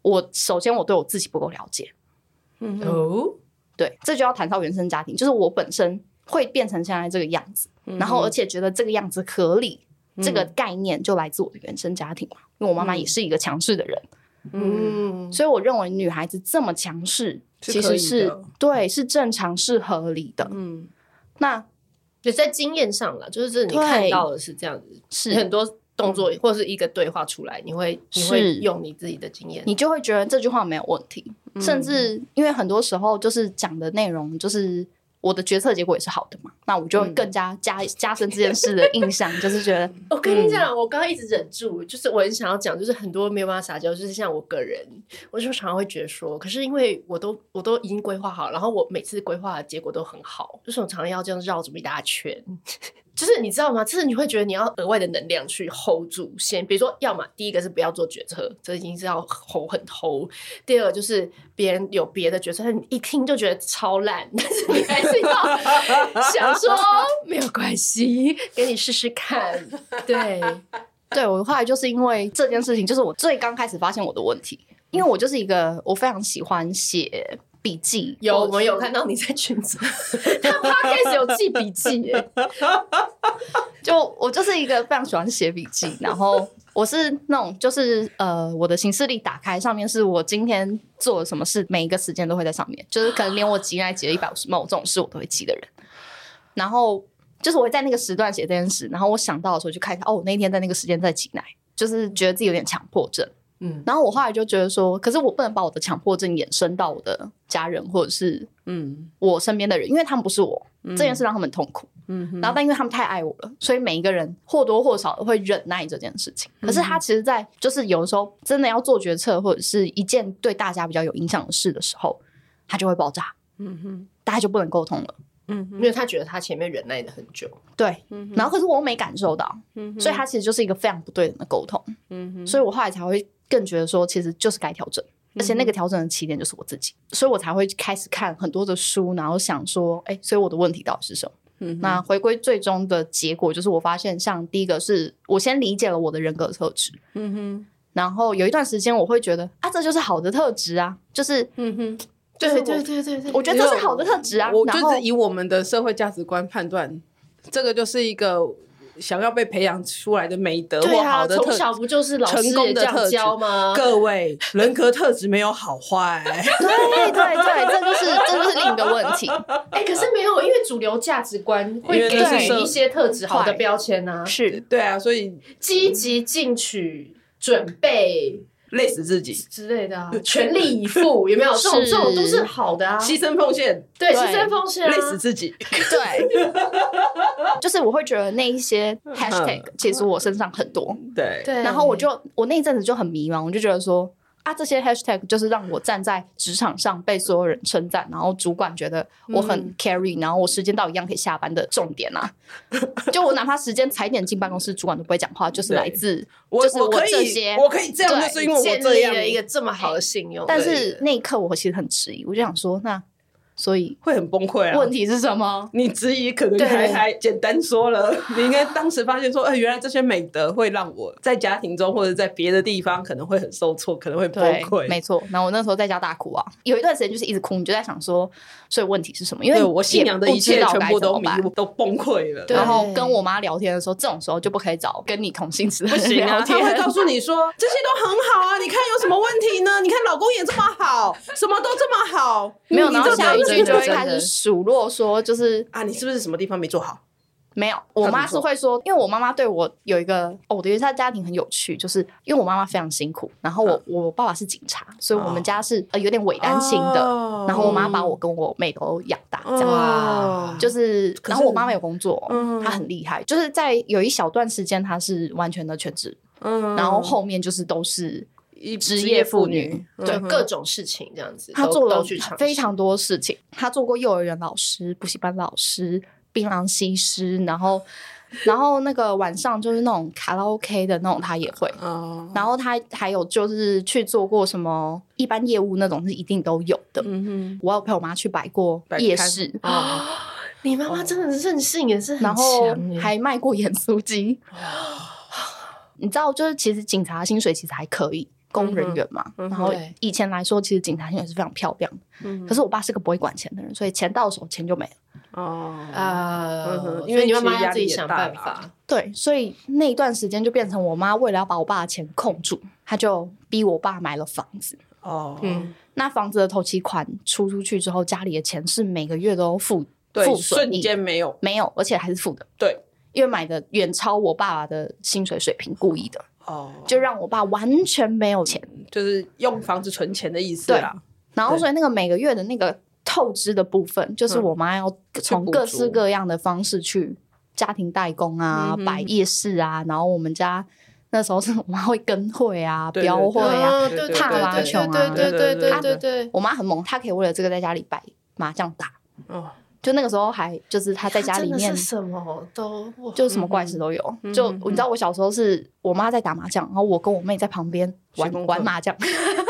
我首先我对我自己不够了解。嗯，哦，对，这就要谈到原生家庭，就是我本身会变成现在这个样子，嗯、然后而且觉得这个样子合理，嗯、这个概念就来自我的原生家庭嘛，因为我妈妈也是一个强势的人。嗯，所以我认为女孩子这么强势，其实是对，是正常，是合理的。嗯，那就在经验上了，就是你看到的是这样子，是很多动作或是一个对话出来，你会你会用你自己的经验，你就会觉得这句话没有问题，甚至因为很多时候就是讲的内容就是。我的决策结果也是好的嘛，那我就更加加、嗯、加深这件事的印象，就是觉得 我跟你讲，嗯、我刚刚一直忍住，就是我很想要讲，就是很多没有办法撒娇，就是像我个人，我就常常会觉得说，可是因为我都我都已经规划好，然后我每次规划的结果都很好，就是我常常要这样绕这么一大圈。就是你知道吗？就是你会觉得你要额外的能量去 hold 住先，比如说，要么第一个是不要做决策，这已经是要 hold 很 hold。第二个就是别人有别的决策，你一听就觉得超烂，但是你还是要想说没有关系，给你试试看。对，对我后来就是因为这件事情，就是我最刚开始发现我的问题，因为我就是一个我非常喜欢写。笔记有，我们有看到你在群组，他 podcast 有记笔记耶。就我就是一个非常喜欢写笔记，然后我是那种就是呃，我的行事历打开上面是我今天做了什么事，每一个时间都会在上面，就是可能连我挤奶挤了一百五十 ml 这种事我都会记的人。然后就是我会在那个时段写这件事，然后我想到的时候就看一下，哦，我那天在那个时间在挤奶，就是觉得自己有点强迫症。嗯，然后我后来就觉得说，可是我不能把我的强迫症延伸到我的家人或者是嗯我身边的人，因为他们不是我，嗯、这件事让他们痛苦。嗯，然后但因为他们太爱我了，所以每一个人或多或少的会忍耐这件事情。可是他其实，在就是有的时候真的要做决策或者是一件对大家比较有影响的事的时候，他就会爆炸。嗯哼，大家就不能沟通了。嗯，因为他觉得他前面忍耐了很久。对，然后可是我没感受到，嗯所以他其实就是一个非常不对等的沟通。嗯哼，所以我后来才会更觉得说，其实就是该调整。而且那个调整的起点就是我自己，所以我才会开始看很多的书，然后想说，哎，所以我的问题到底是什么？嗯，那回归最终的结果就是，我发现像第一个是我先理解了我的人格特质，嗯哼，然后有一段时间我会觉得啊，这就是好的特质啊，就是嗯哼，对对对对对，我觉得这是好的特质啊，我就是以我们的社会价值观判断，这个就是一个。想要被培养出来的美德或好的特质，从小不就是老师也这样教吗？各位，人格特质没有好坏。对对对，这就是这就是另一个问题。哎、欸，可是没有，因为主流价值观会给你一些特质好的标签呢、啊。是，对啊，所以积极进取、准备。累死自己。之类的，全力以赴 有没有？这种这种都是好的啊，牺牲奉献，对，牺牲奉献，累死自己，对，就是我会觉得那一些 hashtag 其实我身上很多，对，然后我就我那一阵子就很迷茫，我就觉得说。啊，这些 hashtag 就是让我站在职场上被所有人称赞，然后主管觉得我很 carry，、嗯、然后我时间到一样可以下班的重点啊。就我哪怕时间踩点进办公室，主管都不会讲话，就是来自就是我这些，我可以这样，就是因为我这样建立了一个这么好的信用。但是那一刻我其实很迟疑，我就想说那。所以会很崩溃啊！问题是什么？你质疑可能还还简单说了，你应该当时发现说，哎，原来这些美德会让我在家庭中或者在别的地方可能会很受挫，可能会崩溃。没错，然后我那时候在家大哭啊，有一段时间就是一直哭，你就在想说，所以问题是什么？因为我信仰的一切全部都迷都崩溃了。然后跟我妈聊天的时候，这种时候就不可以找跟你同性质的人聊天。他会告诉你说，这些都很好啊，你看有什么问题呢？你看老公也这么好，什么都这么好，没有，然后下一句就会开始。数落说就是啊，你是不是什么地方没做好？没有，我妈是会说，因为我妈妈对我有一个哦，我觉得她家庭很有趣，就是因为我妈妈非常辛苦，然后我、嗯、我爸爸是警察，所以我们家是呃有点伪单亲的，哦、然后我妈把我跟我妹都养大，这样、哦、就是，然后我妈妈有工作，她很厉害，就是在有一小段时间她是完全的全职，嗯，然后后面就是都是。职业妇女，对各种事情这样子，她做了非常多事情。她做过幼儿园老师、补习班老师、槟榔西施，然后，然后那个晚上就是那种卡拉 OK 的那种，她也会。然后她还有就是去做过什么一般业务那种，是一定都有的。嗯哼，我有陪我妈去摆过夜市。你妈妈真的是任性，也是很强，还卖过盐酥鸡。你知道，就是其实警察薪水其实还可以。公人员嘛，嗯、然后以前来说，其实警察也是非常漂亮的。嗯、可是我爸是个不会管钱的人，所以钱到手钱就没了。哦啊，呃、因为你妈妈要自己想办法。对，所以那一段时间就变成我妈为了要把我爸的钱控住，她就逼我爸买了房子。哦，嗯，那房子的头期款出出去之后，家里的钱是每个月都付付瞬间没有没有，而且还是负的。对，因为买的远超我爸爸的薪水水平，故意的。哦，就让我爸完全没有钱，就是用房子存钱的意思啦。然后所以那个每个月的那个透支的部分，就是我妈要从各式各样的方式去家庭代工啊、摆夜市啊。然后我们家那时候是我妈会跟会啊、标会啊、踏麻将啊，对对对对对对。我妈很猛，她可以为了这个在家里摆麻将打。哦。就那个时候还就是他在家里面什么都就什么怪事都有。就你知道我小时候是我妈在打麻将，然后我跟我妹在旁边玩玩麻将。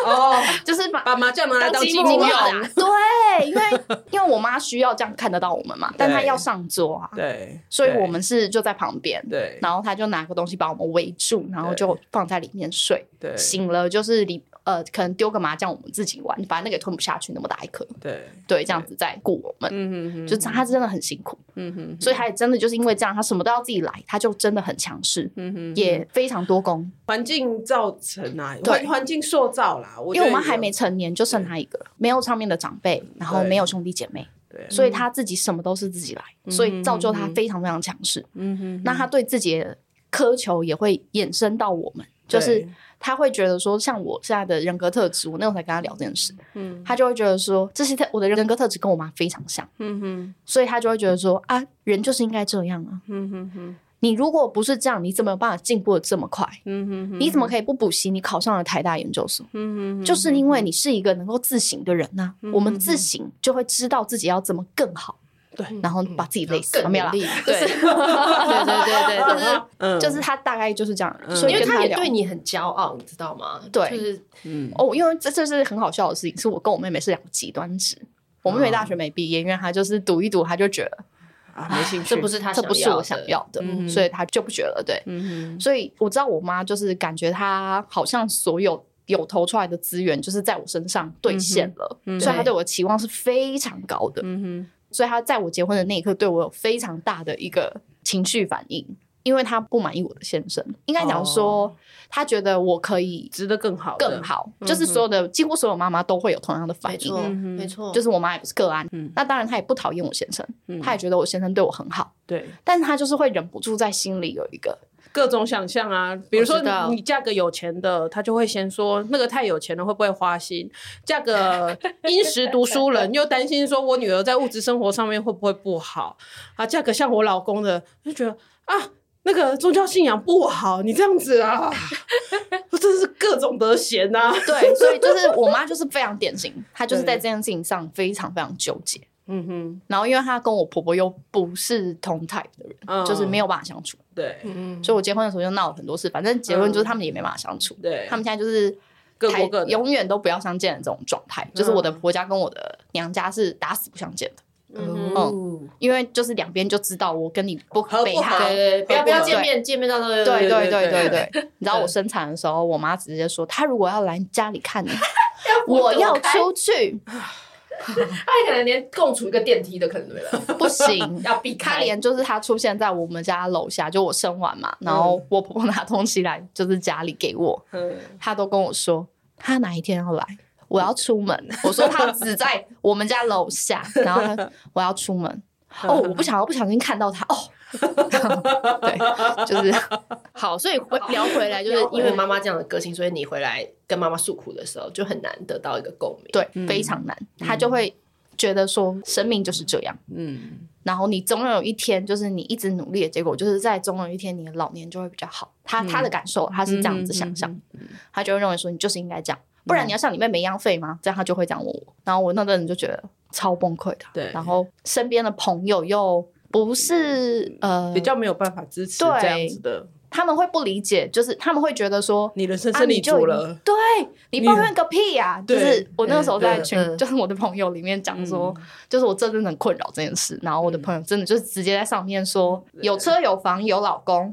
哦，就是把把麻将拿来当积木用。对，因为 因为我妈需要这样看得到我们嘛，但她要上桌啊。对，所以我们是就在旁边。对，然后她就拿个东西把我们围住，然后就放在里面睡。对，醒了就是里。呃，可能丢个麻将，我们自己玩，反正那个吞不下去那么大一颗。对对，这样子在顾我们，嗯哼哼，就他真的很辛苦，嗯哼，所以他也真的就是因为这样，他什么都要自己来，他就真的很强势，嗯哼，也非常多功。环境造成啊，环环境塑造啦。因为我们还没成年，就剩他一个，没有上面的长辈，然后没有兄弟姐妹，对，所以他自己什么都是自己来，所以造就他非常非常强势。嗯哼，那他对自己的苛求也会衍生到我们。就是他会觉得说，像我现在的人格特质，我那时候才跟他聊这件事，嗯，他就会觉得说，这些特我的人格特质跟我妈非常像，嗯哼，所以他就会觉得说啊，人就是应该这样啊，嗯哼哼。你如果不是这样，你怎么有办法进步的这么快？嗯哼哼，你怎么可以不补习？你考上了台大研究所？嗯哼哼，就是因为你是一个能够自省的人呐、我们自省就会知道自己要怎么更好。对，然后把自己累死了，没有啦。对对对对对，就是，嗯、就是他大概就是这样。嗯、所以因为他也对你很骄傲，你知道吗？对，就是嗯哦，因为这这是很好笑的事情，是我跟我妹妹是两个极端值。我妹妹大学没毕业，因为她就是读一读，她就觉得。啊，没兴趣，这不是他，这不是我想要的，嗯、所以他就不学了。对，嗯、所以我知道我妈就是感觉她好像所有有投出来的资源，就是在我身上兑现了，嗯、所以她对我的期望是非常高的。所以他在我结婚的那一刻，对我有非常大的一个情绪反应。因为他不满意我的先生，应该讲说他觉得我可以值得更好，更好，就是所有的几乎所有妈妈都会有同样的反应，没错，就是我妈也不是个案，那当然她也不讨厌我先生，他也觉得我先生对我很好，对，但是他就是会忍不住在心里有一个各种想象啊，比如说你嫁个有钱的，他就会先说那个太有钱了会不会花心；嫁个 殷实读书人，又担心说我女儿在物质生活上面会不会不好啊；嫁个像我老公的，就觉得啊。那个宗教信仰不好，你这样子啊，我真是各种得闲呐、啊。对，所以就是我妈就是非常典型，她就是在这件事情上非常非常纠结。嗯哼，然后因为她跟我婆婆又不是同 type 的人，嗯、就是没有办法相处。对，嗯，所以我结婚的时候就闹了很多事。反正结婚就是他们也没办法相处。对，他们现在就是各过各的，永远都不要相见的这种状态。就是我的婆家跟我的娘家是打死不相见的。嗯，因为就是两边就知道我跟你不合不好，不要不要见面，见面到时候对对对对对。你知道我生产的时候，我妈直接说，她如果要来家里看你，我要出去。她可能连共处一个电梯都可能没了，不行，要避开。他连就是他出现在我们家楼下，就我生完嘛，然后我婆婆拿东西来，就是家里给我，他都跟我说，他哪一天要来。我要出门，我说他只在我们家楼下，然后他我要出门，哦，我不想要不小心看到他，哦，对，就是好，所以回聊回来，就是因为妈妈这样的个性，所以你回来跟妈妈诉苦的时候，就很难得到一个共鸣，对，非常难，他就会觉得说生命就是这样，嗯，然后你总有一天，就是你一直努力的结果，就是在总有一天你的老年就会比较好，他他的感受他是这样子想象，他就会认为说你就是应该这样。不然你要像你妹妹一样废吗？这样他就会这样问我，然后我那个人就觉得超崩溃的。对，然后身边的朋友又不是呃比较没有办法支持这样子的，他们会不理解，就是他们会觉得说你人生胜利组了，对你抱怨个屁呀！就是我那个时候在群，就是我的朋友里面讲说，就是我真的很困扰这件事。然后我的朋友真的就是直接在上面说，有车有房有老公，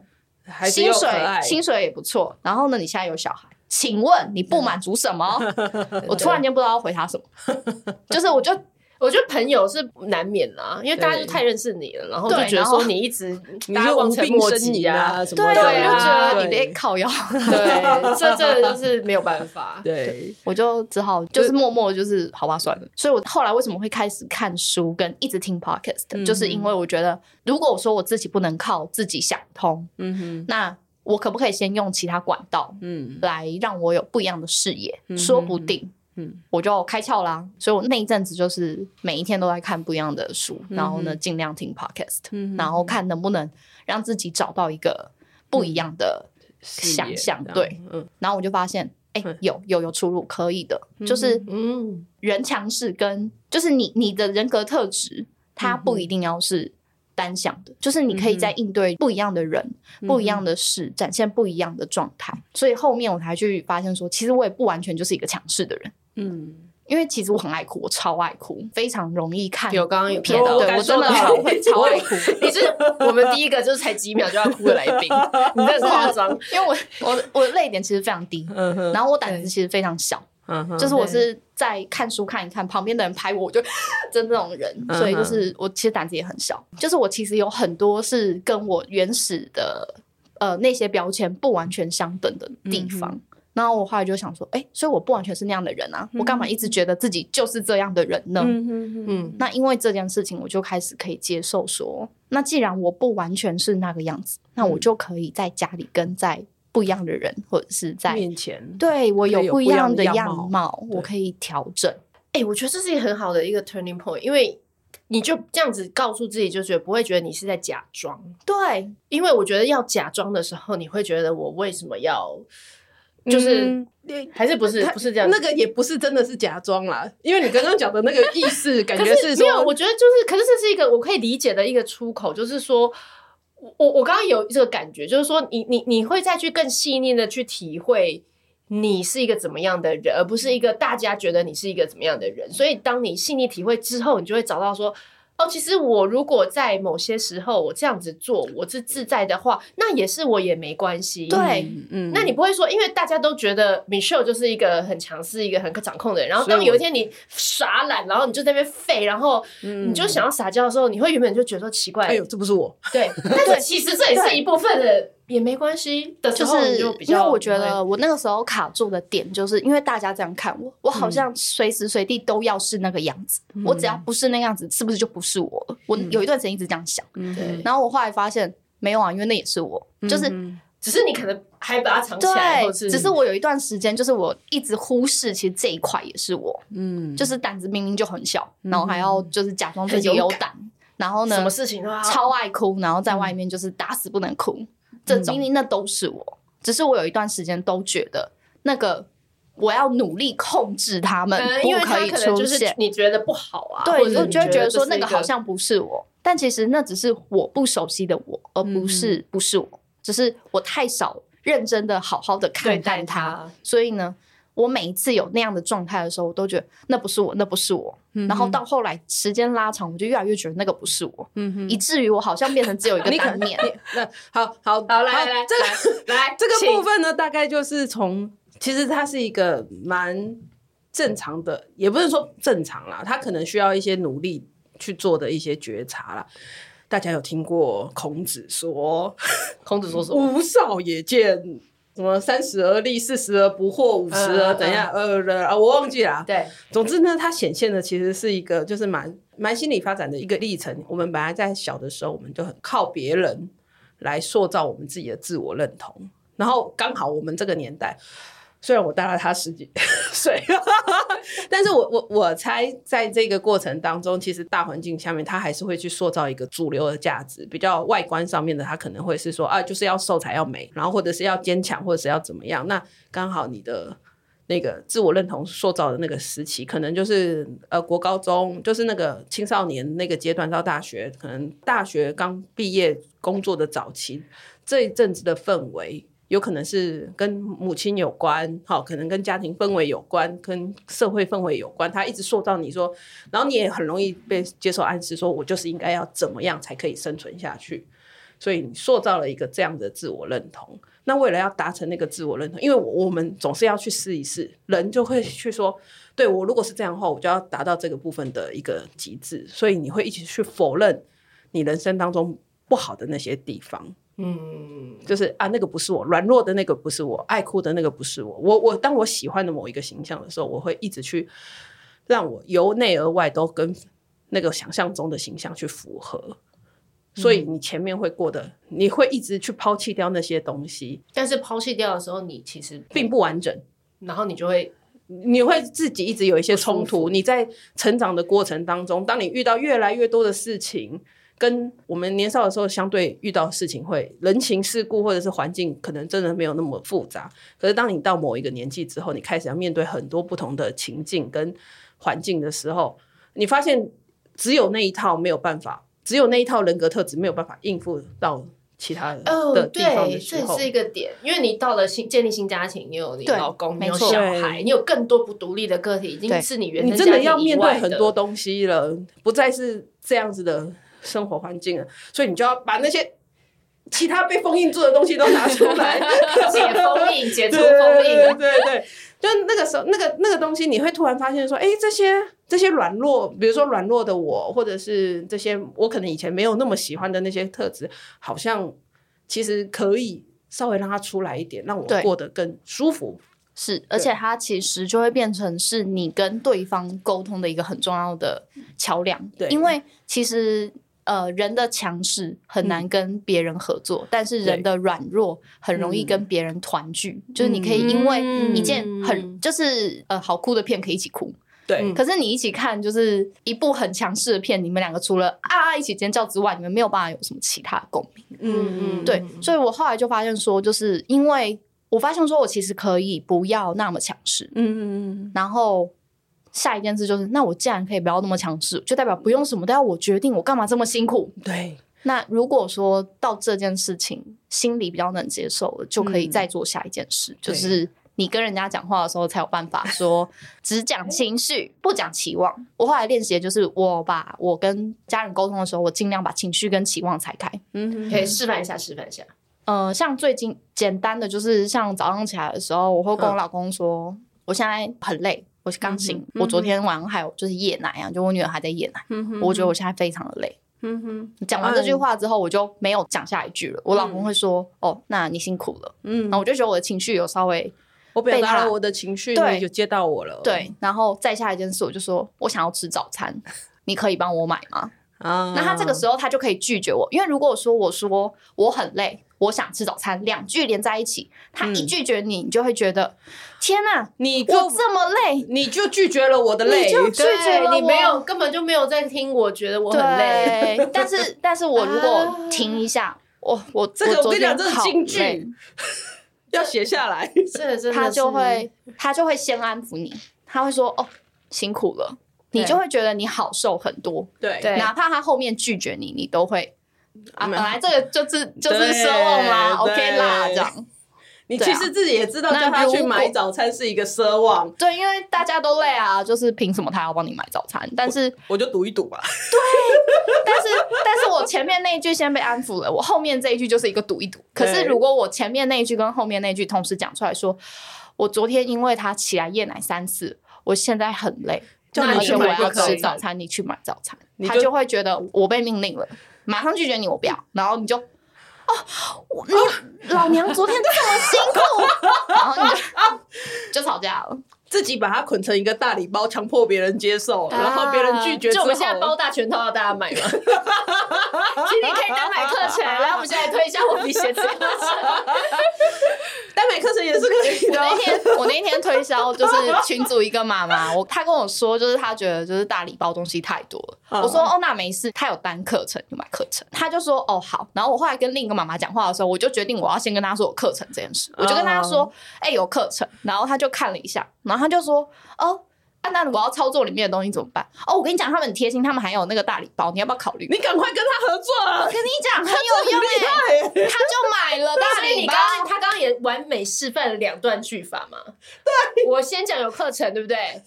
薪水薪水也不错。然后呢，你现在有小孩。请问你不满足什么？我突然间不知道要回他什么，就是我就我觉得朋友是难免啦，因为大家就太认识你了，然后就觉得说你一直 大家望尘莫及啊什么的，对，就觉得你得靠腰，对，这这就是没有办法，对，我就只好就是默默就是好吧算了。所以我后来为什么会开始看书跟一直听 podcast，就是因为我觉得如果我说我自己不能靠自己想通，嗯哼，那。我可不可以先用其他管道，嗯，来让我有不一样的视野？嗯、说不定，嗯，我就开窍啦。所以我那一阵子就是每一天都在看不一样的书，嗯、然后呢，尽量听 podcast，嗯，然后看能不能让自己找到一个不一样的想象。嗯、对，嗯，然后我就发现，哎、欸，有有有出路，可以的，就是嗯，人强势跟就是你你的人格特质，它不一定要是。单向的，就是你可以在应对不一样的人、嗯、不一样的事，展现不一样的状态。嗯、所以后面我才去发现说，其实我也不完全就是一个强势的人。嗯，因为其实我很爱哭，我超爱哭，非常容易看。有刚刚有骗到，对我真的超会超爱哭。你是我们第一个就是才几秒就要哭的来宾，你真的夸张。因为我我我泪点其实非常低，然后我胆子其实非常小。就是我是在看书看一看，旁边的人拍我，我就真这种人，所以就是我其实胆子也很小。就是我其实有很多是跟我原始的呃那些标签不完全相等的地方。然后我后来就想说，哎，所以我不完全是那样的人啊，我干嘛一直觉得自己就是这样的人呢？嗯嗯嗯，那因为这件事情，我就开始可以接受说，那既然我不完全是那个样子，那我就可以在家里跟在。不不一样的人，或者是在面前，对我有不一样的样貌，我可以调整。哎、欸，我觉得这是一个很好的一个 turning point，因为你就这样子告诉自己，就觉得不会觉得你是在假装。对，因为我觉得要假装的时候，你会觉得我为什么要，就是、嗯、还是不是不是这样？那个也不是真的是假装啦，因为你刚刚讲的那个意思，感觉是说，没有，我觉得就是，可是这是一个我可以理解的一个出口，就是说。我我刚刚有这个感觉，就是说你你你会再去更细腻的去体会你是一个怎么样的人，而不是一个大家觉得你是一个怎么样的人。所以当你细腻体会之后，你就会找到说。哦，其实我如果在某些时候我这样子做，我是自在的话，那也是我也没关系。对，嗯，那你不会说，因为大家都觉得 Michelle 就是一个很强势、一个很可掌控的人，然后当有一天你耍懒，然后你就在那边废，然后你就想要撒娇的时候，你会原本就觉得说奇怪，哎呦，这不是我。对，但是其实这也是一部分的。也没关系的时候，就比较，因为我觉得我那个时候卡住的点，就是因为大家这样看我，我好像随时随地都要是那个样子。嗯、我只要不是那样子，是不是就不是我了？我有一段时间一直这样想。嗯、对。然后我后来发现没有啊，因为那也是我，就是、嗯、只是你可能还把它藏起来，对，只是我有一段时间，就是我一直忽视，其实这一块也是我。嗯。就是胆子明明就很小，然后还要就是假装自己有胆，然后呢，什么事情都要超爱哭，然后在外面就是打死不能哭。这因为那都是我，只是我有一段时间都觉得那个我要努力控制他们，不可以出现。你觉得不好啊？对，我就会觉得说那个好像不是我，但其实那只是我不熟悉的我，而不是不是我，只是我太少认真的好好的看待他，所以呢。我每一次有那样的状态的时候，我都觉得那不是我，那不是我。嗯、然后到后来时间拉长，我就越来越觉得那个不是我，嗯、哼以至于我好像变成只有一个 单面。那好好好，来来来，这个来这个部分呢，大概就是从其实它是一个蛮正常的，也不是说正常啦，它可能需要一些努力去做的一些觉察啦。大家有听过孔子说，孔子说什么？吾少也贱。什么三十而立，四十而不惑，五十而怎样？呃我忘记了。对，总之呢，它显现的其实是一个，就是蛮蛮心理发展的一个历程。我们本来在小的时候，我们就很靠别人来塑造我们自己的自我认同，然后刚好我们这个年代。虽然我大了他十几 岁，但是我我我猜在这个过程当中，其实大环境下面，他还是会去塑造一个主流的价值，比较外观上面的，他可能会是说啊，就是要瘦才要美，然后或者是要坚强，或者是要怎么样。那刚好你的那个自我认同塑造的那个时期，可能就是呃国高中，就是那个青少年那个阶段到大学，可能大学刚毕业工作的早期这一阵子的氛围。有可能是跟母亲有关，好，可能跟家庭氛围有关，跟社会氛围有关。他一直塑造你说，然后你也很容易被接受暗示，说我就是应该要怎么样才可以生存下去。所以你塑造了一个这样的自我认同。那为了要达成那个自我认同，因为我们总是要去试一试，人就会去说，对，我如果是这样的话，我就要达到这个部分的一个极致。所以你会一起去否认你人生当中不好的那些地方。嗯，就是啊，那个不是我，软弱的那个不是我，爱哭的那个不是我。我我当我喜欢的某一个形象的时候，我会一直去让我由内而外都跟那个想象中的形象去符合。所以你前面会过得，你会一直去抛弃掉那些东西，但是抛弃掉的时候，你其实并不完整，然后你就会你会自己一直有一些冲突。你在成长的过程当中，当你遇到越来越多的事情。跟我们年少的时候相对遇到的事情，会人情世故或者是环境，可能真的没有那么复杂。可是当你到某一个年纪之后，你开始要面对很多不同的情境跟环境的时候，你发现只有那一套没有办法，只有那一套人格特质没有办法应付到其他的的地方的时候。哦，对，这是一个点，因为你到了新建立新家庭，你有你老公，你有小孩，你有更多不独立的个体，已经是你原生家庭的。你真的要面对很多东西了，不再是这样子的。生活环境了，所以你就要把那些其他被封印住的东西都拿出来，解封印、解除封印。对对对，就那个时候，那个那个东西，你会突然发现说，哎，这些这些软弱，比如说软弱的我，或者是这些我可能以前没有那么喜欢的那些特质，好像其实可以稍微让它出来一点，让我过得更舒服。是，而且它其实就会变成是你跟对方沟通的一个很重要的桥梁。对，因为其实。呃，人的强势很难跟别人合作，嗯、但是人的软弱很容易跟别人团聚。嗯、就是你可以因为一件很、嗯、就是呃好哭的片可以一起哭，对。可是你一起看就是一部很强势的片，你们两个除了啊一起尖叫之外，你们没有办法有什么其他的共鸣。嗯嗯，对。所以我后来就发现说，就是因为我发现说我其实可以不要那么强势。嗯嗯嗯，然后。下一件事就是，那我既然可以不要那么强势，就代表不用什么都要我决定，我干嘛这么辛苦？对。那如果说到这件事情心里比较能接受了，就可以再做下一件事，嗯、就是你跟人家讲话的时候才有办法说只讲情绪，不讲期望。我后来练习的就是，我把我跟家人沟通的时候，我尽量把情绪跟期望拆开。嗯，可以示范一下，示范一下。呃，像最近简单的就是，像早上起来的时候，我会跟我老公说，嗯、我现在很累。我是刚醒，嗯、我昨天晚上还有就是夜奶啊，就我女儿还在夜奶，嗯、哼我觉得我现在非常的累。嗯哼，讲完这句话之后，我就没有讲下一句了。嗯、我老公会说：“哦，那你辛苦了。”嗯，然后我就觉得我的情绪有稍微，我表达了我的情绪，对，就接到我了。对，然后再下一件事，我就说我想要吃早餐，你可以帮我买吗？啊，那他这个时候他就可以拒绝我，因为如果说我说我很累。我想吃早餐，两句连在一起，他一拒绝你，你就会觉得天哪，你我这么累，你就拒绝了我的累，你就拒绝了我，你没有根本就没有在听，我觉得我很累。但是，但是我如果停一下，我我这个我跟你讲，这是京剧，要写下来。是，他就会他就会先安抚你，他会说哦辛苦了，你就会觉得你好受很多。对，哪怕他后面拒绝你，你都会。啊，本来这个就是就是奢望啦，OK 啦，这样。你其实自己也知道，叫他去买早餐是一个奢望。对，因为大家都累啊，就是凭什么他要帮你买早餐？但是我就赌一赌吧。对，但是但是我前面那一句先被安抚了，我后面这一句就是一个赌一赌。可是如果我前面那一句跟后面那一句同时讲出来说，我昨天因为他起来夜奶三次，我现在很累，而且我要吃早餐，你去买早餐，他就会觉得我被命令了。马上拒绝你，我不要。然后你就，哦，你老娘昨天这么辛苦，然后你就就吵架了。自己把它捆成一个大礼包，强迫别人接受，啊、然后别人拒绝。就我们现在包大全套要大家买吗？今天可以单买课程，然后我们现在推一下我比鞋子课程。单买课程也是可以的。我那天我那天推销就是群组一个妈妈，我 她跟我说，就是她觉得就是大礼包东西太多了。嗯、我说哦，那没事，她有单课程就买课程。她就说哦好。然后我后来跟另一个妈妈讲话的时候，我就决定我要先跟她说有课程这件事。我就跟她说，哎、欸、有课程。然后她就看了一下，然后。他就说：“哦，啊，那我要操作里面的东西怎么办？哦，我跟你讲，他们很贴心，他们还有那个大礼包，你要不要考虑？你赶快跟他合作啊！我跟你讲，很有用耶，他就买了大礼包。他刚刚也完美示范了两段句法嘛。对，我先讲有课程，对不对？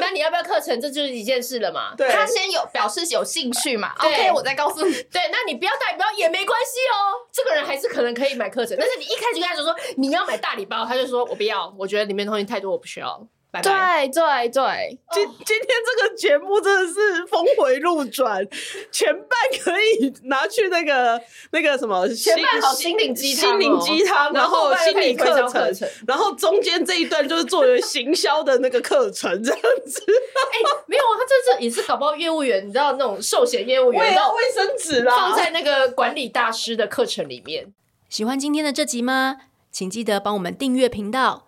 那你要不要课程？这就是一件事了嘛。对，他先有表示有兴趣嘛。OK，我再告诉你。对，那你不要大礼包也没关系哦。这个人还是可能可以买课程，但是你一开始跟他就说你要买大礼包，他就说我不要，我觉得里面东西太多，我不需要。”拜拜对对对，今今天这个节目真的是峰回路转，前半可以拿去那个那个什么，前半好心灵鸡汤，心灵鸡汤，然后心理课程，然后中间这一段就是作为行销的那个课程这样子。哎、欸，没有啊，他这这也是搞不好业务员，你知道那种寿险业务员，要卫生纸啦，放在那个管理大师的课程里面。喜欢今天的这集吗？请记得帮我们订阅频道。